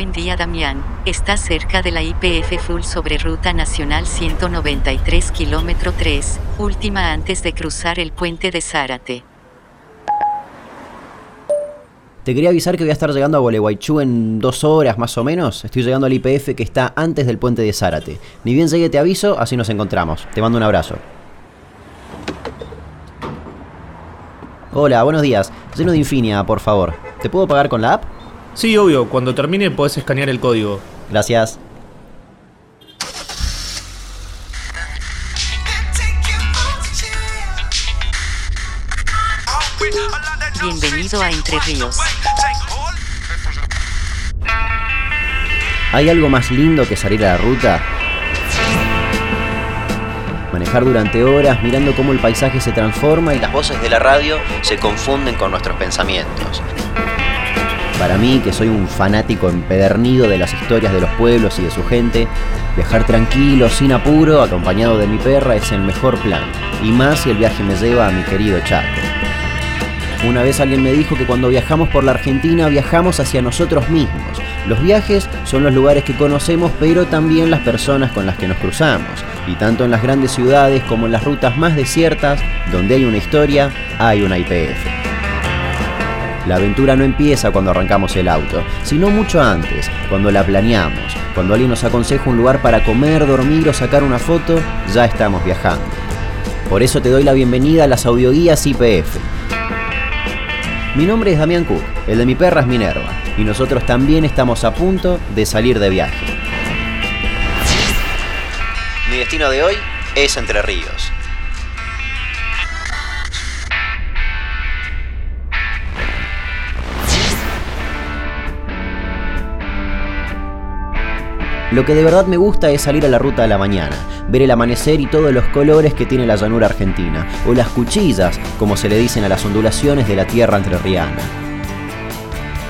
Buen día Damián, está cerca de la IPF Full sobre Ruta Nacional 193 km 3, última antes de cruzar el puente de Zárate. Te quería avisar que voy a estar llegando a Gualeguaychú en dos horas más o menos. Estoy llegando al IPF que está antes del puente de Zárate. Ni bien llegue te aviso, así nos encontramos. Te mando un abrazo. Hola, buenos días. Lleno de Infinia, por favor. ¿Te puedo pagar con la app? Sí, obvio. Cuando termine podés escanear el código. Gracias. Bienvenido a Entre Ríos. ¿Hay algo más lindo que salir a la ruta? Manejar durante horas mirando cómo el paisaje se transforma y las voces de la radio se confunden con nuestros pensamientos. Para mí, que soy un fanático empedernido de las historias de los pueblos y de su gente, viajar tranquilo, sin apuro, acompañado de mi perra es el mejor plan. Y más si el viaje me lleva a mi querido Chaco. Una vez alguien me dijo que cuando viajamos por la Argentina viajamos hacia nosotros mismos. Los viajes son los lugares que conocemos, pero también las personas con las que nos cruzamos. Y tanto en las grandes ciudades como en las rutas más desiertas, donde hay una historia, hay una IPF. La aventura no empieza cuando arrancamos el auto, sino mucho antes, cuando la planeamos. Cuando alguien nos aconseja un lugar para comer, dormir o sacar una foto, ya estamos viajando. Por eso te doy la bienvenida a las audioguías IPF mi nombre es Damián Cook, el de mi perra es Minerva, y nosotros también estamos a punto de salir de viaje. Mi destino de hoy es Entre Ríos. Lo que de verdad me gusta es salir a la ruta de la mañana, ver el amanecer y todos los colores que tiene la llanura argentina, o las cuchillas, como se le dicen a las ondulaciones de la tierra entrerriana.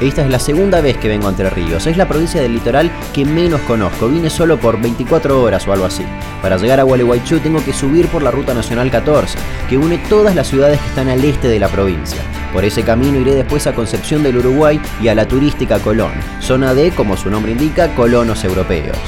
Esta es la segunda vez que vengo a Entre Ríos. Es la provincia del litoral que menos conozco. Vine solo por 24 horas o algo así. Para llegar a Gualeguaychú tengo que subir por la Ruta Nacional 14, que une todas las ciudades que están al este de la provincia. Por ese camino iré después a Concepción del Uruguay y a la turística Colón, zona de, como su nombre indica, colonos europeos.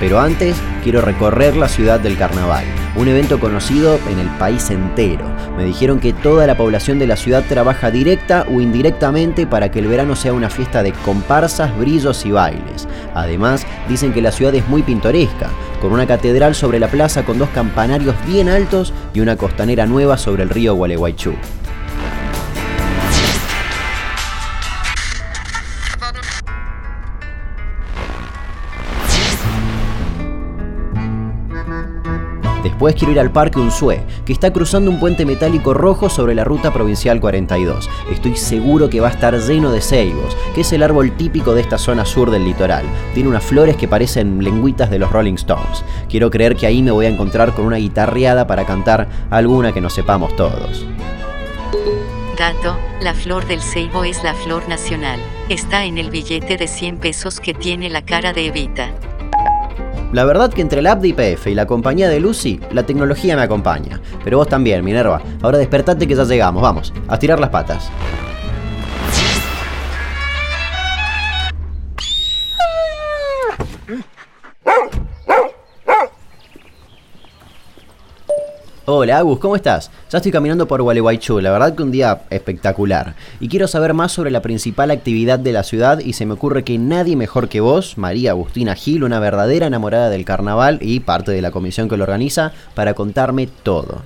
Pero antes quiero recorrer la ciudad del carnaval, un evento conocido en el país entero. Me dijeron que toda la población de la ciudad trabaja directa o indirectamente para que el verano sea una fiesta de comparsas, brillos y bailes. Además, dicen que la ciudad es muy pintoresca, con una catedral sobre la plaza con dos campanarios bien altos y una costanera nueva sobre el río Gualeguaychú. Después quiero ir al Parque Unzué, que está cruzando un puente metálico rojo sobre la ruta provincial 42. Estoy seguro que va a estar lleno de ceibos, que es el árbol típico de esta zona sur del litoral. Tiene unas flores que parecen lengüitas de los Rolling Stones. Quiero creer que ahí me voy a encontrar con una guitarreada para cantar alguna que nos sepamos todos. Dato, la flor del ceibo es la flor nacional. Está en el billete de 100 pesos que tiene la cara de Evita. La verdad que entre la app de IPF y la compañía de Lucy, la tecnología me acompaña. Pero vos también, Minerva. Ahora despertate que ya llegamos, vamos, a tirar las patas. Hola Agus, ¿cómo estás? Ya estoy caminando por Gualeguaychú, la verdad que un día espectacular. Y quiero saber más sobre la principal actividad de la ciudad y se me ocurre que nadie mejor que vos, María Agustina Gil, una verdadera enamorada del carnaval y parte de la comisión que lo organiza, para contarme todo.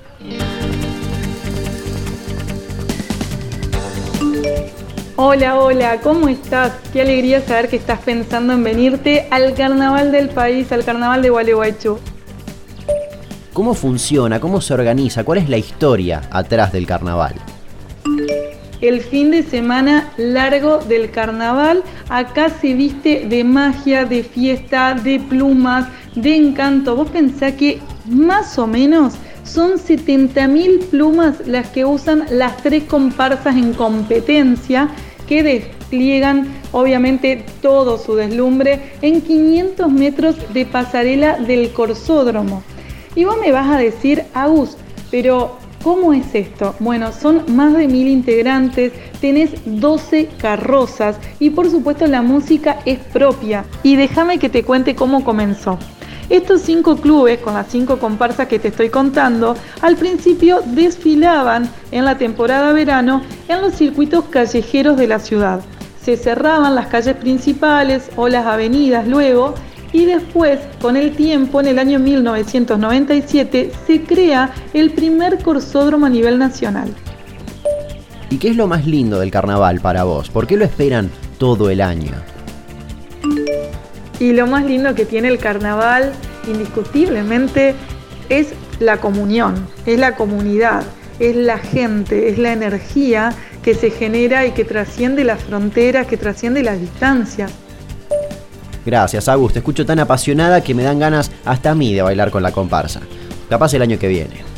Hola, hola, ¿cómo estás? Qué alegría saber que estás pensando en venirte al carnaval del país, al carnaval de Gualeguaychú. ¿Cómo funciona? ¿Cómo se organiza? ¿Cuál es la historia atrás del carnaval? El fin de semana largo del carnaval, acá se viste de magia, de fiesta, de plumas, de encanto. Vos pensás que más o menos son 70.000 plumas las que usan las tres comparsas en competencia que despliegan obviamente todo su deslumbre en 500 metros de pasarela del Corsódromo. Y vos me vas a decir, Agus, pero ¿Cómo es esto? Bueno, son más de mil integrantes, tenés 12 carrozas y por supuesto la música es propia. Y déjame que te cuente cómo comenzó. Estos cinco clubes, con las cinco comparsas que te estoy contando, al principio desfilaban en la temporada verano en los circuitos callejeros de la ciudad. Se cerraban las calles principales o las avenidas luego y después, con el tiempo, en el año 1997, se crea el primer corsódromo a nivel nacional. ¿Y qué es lo más lindo del carnaval para vos? ¿Por qué lo esperan todo el año? Y lo más lindo que tiene el carnaval, indiscutiblemente, es la comunión, es la comunidad, es la gente, es la energía que se genera y que trasciende las fronteras, que trasciende las distancias. Gracias, Agus. Te escucho tan apasionada que me dan ganas hasta a mí de bailar con la comparsa. Capaz el año que viene.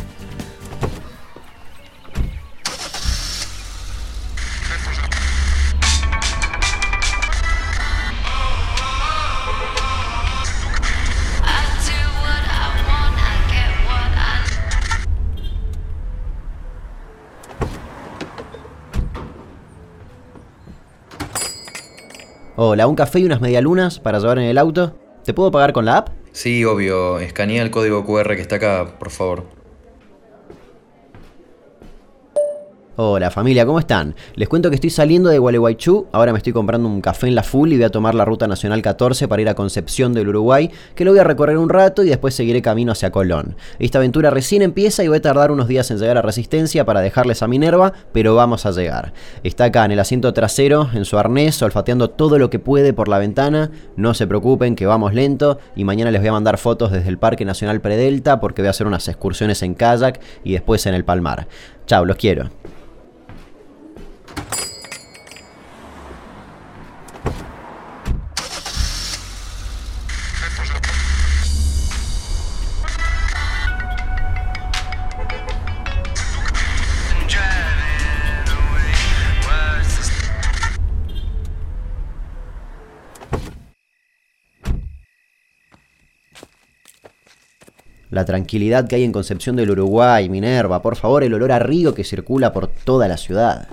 Hola, un café y unas medialunas para llevar en el auto. ¿Te puedo pagar con la app? Sí, obvio. Escanea el código QR que está acá, por favor. Hola familia, ¿cómo están? Les cuento que estoy saliendo de Gualeguaychú, ahora me estoy comprando un café en la full y voy a tomar la ruta nacional 14 para ir a Concepción del Uruguay, que lo voy a recorrer un rato y después seguiré camino hacia Colón. Esta aventura recién empieza y voy a tardar unos días en llegar a Resistencia para dejarles a Minerva, pero vamos a llegar. Está acá en el asiento trasero, en su arnés, olfateando todo lo que puede por la ventana, no se preocupen que vamos lento y mañana les voy a mandar fotos desde el Parque Nacional Predelta porque voy a hacer unas excursiones en kayak y después en el Palmar. Chao, los quiero. La tranquilidad que hay en Concepción del Uruguay, Minerva, por favor, el olor a río que circula por toda la ciudad.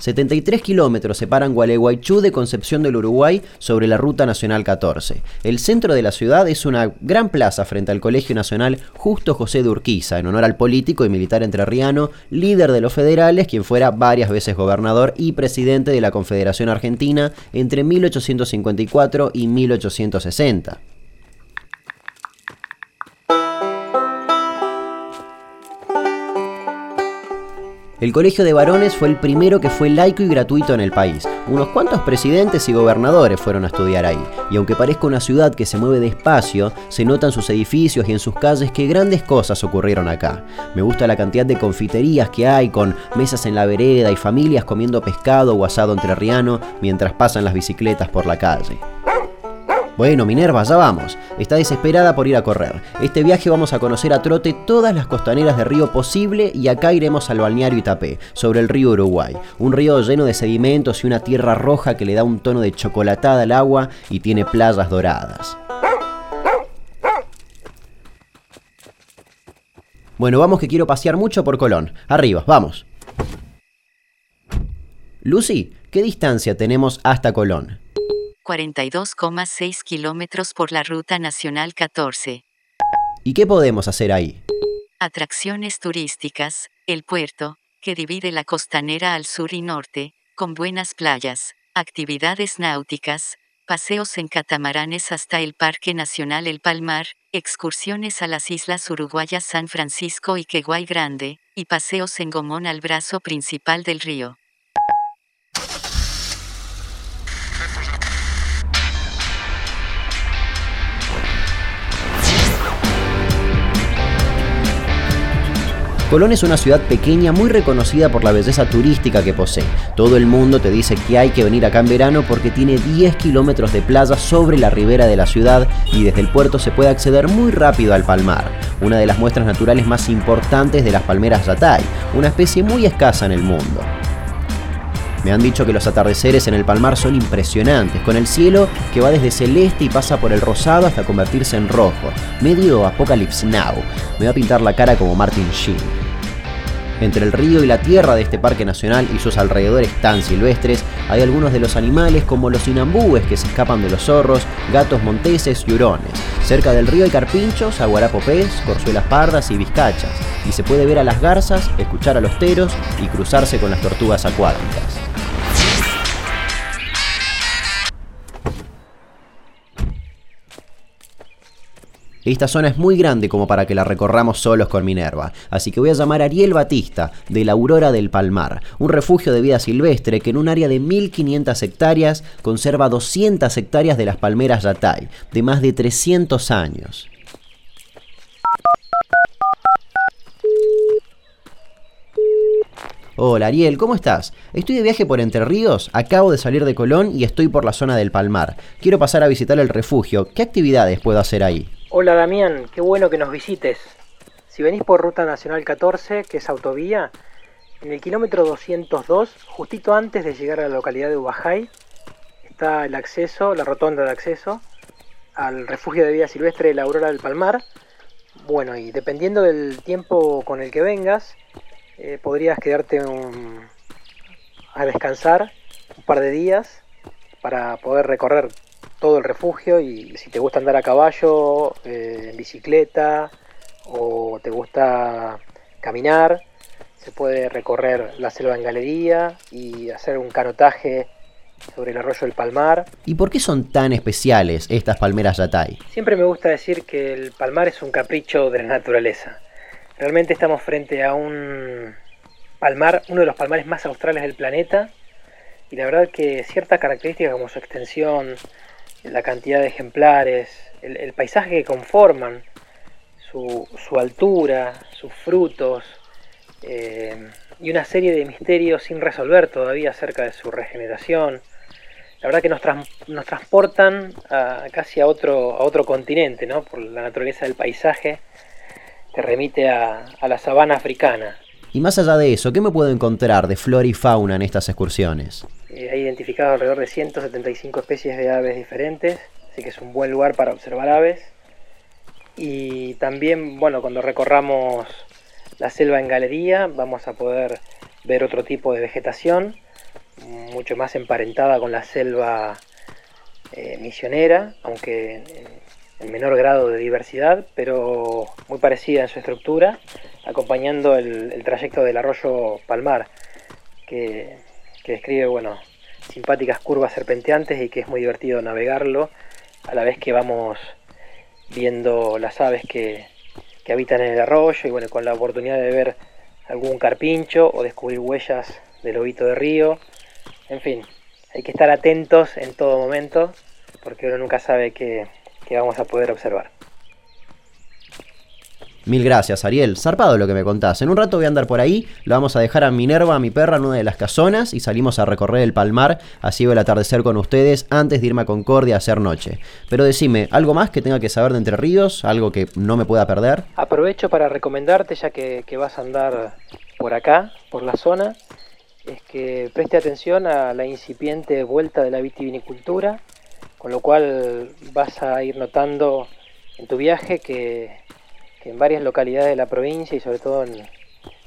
73 kilómetros separan Gualeguaychú de Concepción del Uruguay sobre la Ruta Nacional 14. El centro de la ciudad es una gran plaza frente al Colegio Nacional Justo José de Urquiza, en honor al político y militar entrerriano, líder de los federales, quien fuera varias veces gobernador y presidente de la Confederación Argentina entre 1854 y 1860. El Colegio de Varones fue el primero que fue laico y gratuito en el país. Unos cuantos presidentes y gobernadores fueron a estudiar ahí. Y aunque parezca una ciudad que se mueve despacio, se nota en sus edificios y en sus calles que grandes cosas ocurrieron acá. Me gusta la cantidad de confiterías que hay con mesas en la vereda y familias comiendo pescado o asado entrerriano mientras pasan las bicicletas por la calle. Bueno, Minerva, ya vamos. Está desesperada por ir a correr. Este viaje vamos a conocer a trote todas las costaneras de río posible y acá iremos al balneario Itapé, sobre el río Uruguay. Un río lleno de sedimentos y una tierra roja que le da un tono de chocolatada al agua y tiene playas doradas. Bueno, vamos que quiero pasear mucho por Colón. Arriba, vamos. Lucy, ¿qué distancia tenemos hasta Colón? 42,6 kilómetros por la Ruta Nacional 14. ¿Y qué podemos hacer ahí? Atracciones turísticas, el puerto, que divide la costanera al sur y norte, con buenas playas, actividades náuticas, paseos en catamaranes hasta el Parque Nacional El Palmar, excursiones a las islas uruguayas San Francisco y Queguay Grande, y paseos en gomón al brazo principal del río. Colón es una ciudad pequeña muy reconocida por la belleza turística que posee. Todo el mundo te dice que hay que venir acá en verano porque tiene 10 kilómetros de playa sobre la ribera de la ciudad y desde el puerto se puede acceder muy rápido al palmar, una de las muestras naturales más importantes de las palmeras Yatay, una especie muy escasa en el mundo. Me han dicho que los atardeceres en el Palmar son impresionantes, con el cielo que va desde celeste y pasa por el rosado hasta convertirse en rojo, medio Apocalypse Now. Me va a pintar la cara como Martin Sheen. Entre el río y la tierra de este parque nacional y sus alrededores tan silvestres, hay algunos de los animales como los inambúes que se escapan de los zorros, gatos monteses y hurones. Cerca del río hay carpinchos, aguarapopés, corzuelas pardas y vizcachas, y se puede ver a las garzas, escuchar a los teros y cruzarse con las tortugas acuáticas. Esta zona es muy grande como para que la recorramos solos con Minerva, así que voy a llamar a Ariel Batista, de la Aurora del Palmar, un refugio de vida silvestre que en un área de 1500 hectáreas conserva 200 hectáreas de las palmeras Yatay, de más de 300 años. Hola Ariel, ¿cómo estás? Estoy de viaje por Entre Ríos, acabo de salir de Colón y estoy por la zona del Palmar. Quiero pasar a visitar el refugio. ¿Qué actividades puedo hacer ahí? Hola Damián, qué bueno que nos visites. Si venís por Ruta Nacional 14, que es autovía, en el kilómetro 202, justito antes de llegar a la localidad de Ubajay, está el acceso, la rotonda de acceso al refugio de vida silvestre de la Aurora del Palmar. Bueno, y dependiendo del tiempo con el que vengas, eh, podrías quedarte a descansar un par de días para poder recorrer todo el refugio y si te gusta andar a caballo, eh, en bicicleta o te gusta caminar, se puede recorrer la selva en galería y hacer un canotaje sobre el arroyo del Palmar. ¿Y por qué son tan especiales estas palmeras Yatay? Siempre me gusta decir que el Palmar es un capricho de la naturaleza. Realmente estamos frente a un palmar, uno de los palmares más australes del planeta, y la verdad que ciertas características como su extensión, la cantidad de ejemplares, el, paisaje que conforman, su, altura, sus frutos eh, y una serie de misterios sin resolver todavía acerca de su regeneración. La verdad que nos, nos transportan casi a otro, a otro continente, ¿no? por la naturaleza del paisaje que remite a, la sabana africana. Y más allá de eso, ¿qué me puedo encontrar de flora y fauna en estas excursiones? Eh, hay identificado alrededor de 175 especies de aves diferentes, así que es un buen lugar para observar aves. Y también, bueno, cuando recorramos la selva en galería vamos a poder ver otro tipo de vegetación, mucho más emparentada con la selva eh, misionera, aunque en, menor grado de diversidad, pero muy parecida en su estructura, acompañando el, trayecto del arroyo Palmar, que describe, bueno, simpáticas curvas serpenteantes y que es muy divertido navegarlo, a la vez que vamos viendo las aves que, que habitan en el arroyo y bueno, con la oportunidad de ver algún carpincho o descubrir huellas del lobito de río. En fin, hay que estar atentos en todo momento porque uno nunca sabe qué, qué vamos a poder observar. Mil gracias, Ariel. Zarpado lo que me contás. En un rato voy a andar por ahí, lo vamos a dejar a Minerva, a mi perra, en una de las casonas y salimos a recorrer el palmar, así veo el atardecer con ustedes antes de irme a Concordia a hacer noche. Pero decime, ¿algo más que tenga que saber de Entre Ríos? ¿Algo que no me pueda perder? Aprovecho para recomendarte, ya que, que vas a andar por acá, por la zona, es que preste atención a la incipiente vuelta de la vitivinicultura, con lo cual vas a ir notando en tu viaje que en varias localidades de la provincia y sobre todo en,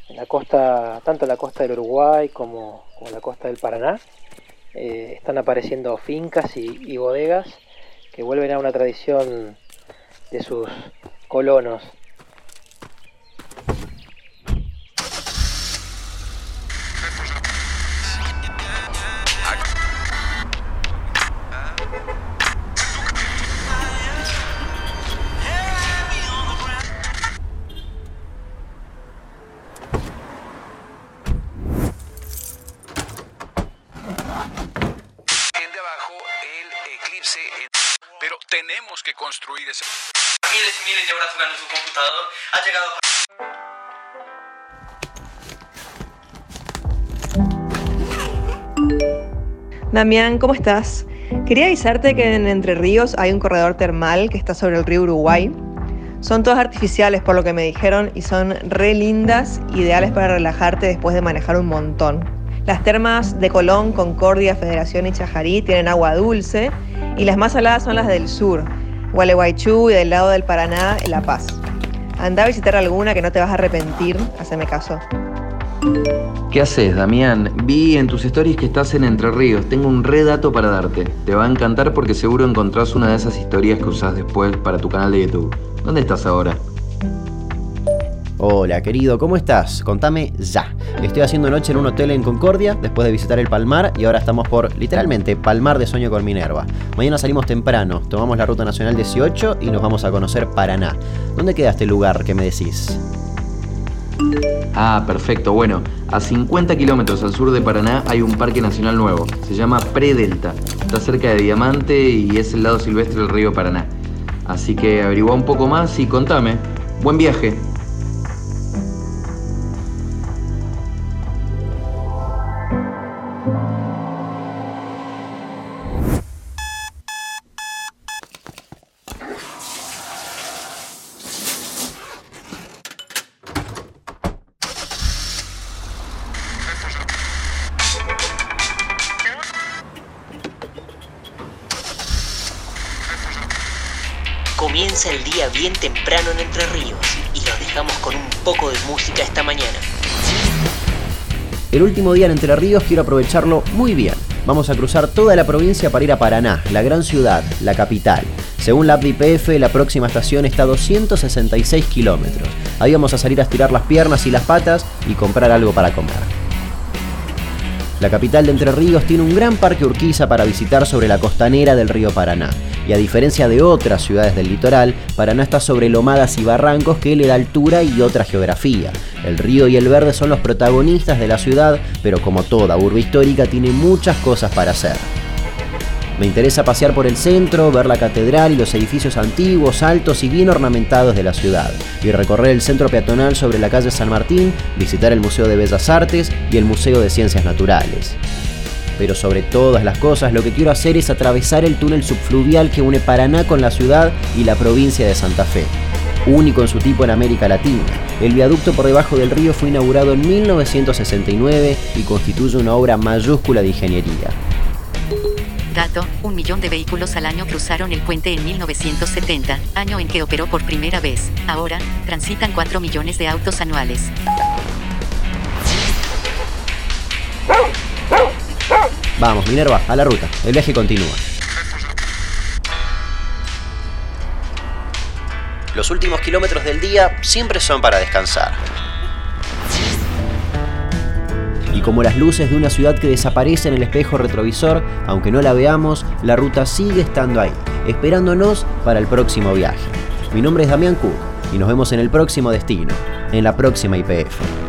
la costa, tanto en la costa del Uruguay como, la costa del Paraná, eh, están apareciendo fincas y bodegas que vuelven a una tradición de sus colonos tenemos que construir ese... Miles y miles de horas jugando su computador, ha llegado... Damián, ¿cómo estás? Quería avisarte que en Entre Ríos hay un corredor termal que está sobre el río Uruguay. Son todas artificiales por lo que me dijeron y son re lindas, ideales para relajarte después de manejar un montón. Las termas de Colón, Concordia, Federación y Chajarí tienen agua dulce y las más saladas son las del sur, Gualeguaychú y del lado del Paraná, La Paz. Anda a visitar alguna que no te vas a arrepentir, haceme caso. ¿Qué haces, Damián? Vi en tus stories que estás en Entre Ríos. Tengo un re dato para darte. Te va a encantar porque seguro encontrás una de esas historias que usás después para tu canal de YouTube. ¿Dónde estás ahora? Hola querido, ¿cómo estás? Contame ya. Estoy haciendo noche en un hotel en Concordia después de visitar el Palmar y ahora estamos por, literalmente, Palmar de Sueño con Minerva. Mañana salimos temprano, tomamos la Ruta Nacional 18 y nos vamos a conocer Paraná. ¿Dónde queda este lugar que me decís? Ah, perfecto. Bueno, a 50 kilómetros al sur de Paraná hay un parque nacional nuevo. Se llama Predelta. Está cerca de Diamante y es el lado silvestre del río Paraná. Así que averigua un poco más y contame. Buen viaje. Comienza el día bien temprano en Entre Ríos y los dejamos con un poco de música esta mañana. El último día en Entre Ríos quiero aprovecharlo muy bien. Vamos a cruzar toda la provincia para ir a Paraná, la gran ciudad, la capital. Según la app la próxima estación está a 266 kilómetros. Ahí vamos a salir a estirar las piernas y las patas y comprar algo para comer. La capital de Entre Ríos tiene un gran parque Urquiza para visitar sobre la costanera del río Paraná. Y a diferencia de otras ciudades del litoral, Paraná está sobre lomadas y barrancos que le da altura y otra geografía. El río y el verde son los protagonistas de la ciudad, pero como toda urbe histórica tiene muchas cosas para hacer. Me interesa pasear por el centro, ver la catedral y los edificios antiguos, altos y bien ornamentados de la ciudad, y recorrer el centro peatonal sobre la calle San Martín, visitar el Museo de Bellas Artes y el Museo de Ciencias Naturales. Pero sobre todas las cosas, lo que quiero hacer es atravesar el túnel subfluvial que une Paraná con la ciudad y la provincia de Santa Fe. Único en su tipo en América Latina, el viaducto por debajo del río fue inaugurado en 1969 y constituye una obra mayúscula de ingeniería. Dato, un millón de vehículos al año cruzaron el puente en 1970, año en que operó por primera vez. Ahora, transitan 4 millones de autos anuales. Vamos, Minerva, a la ruta. El viaje continúa. Los últimos kilómetros del día siempre son para descansar. Y como las luces de una ciudad que desaparece en el espejo retrovisor, aunque no la veamos, la ruta sigue estando ahí, esperándonos para el próximo viaje. Mi nombre es Damián Cook y nos vemos en el próximo destino, en la próxima IPF.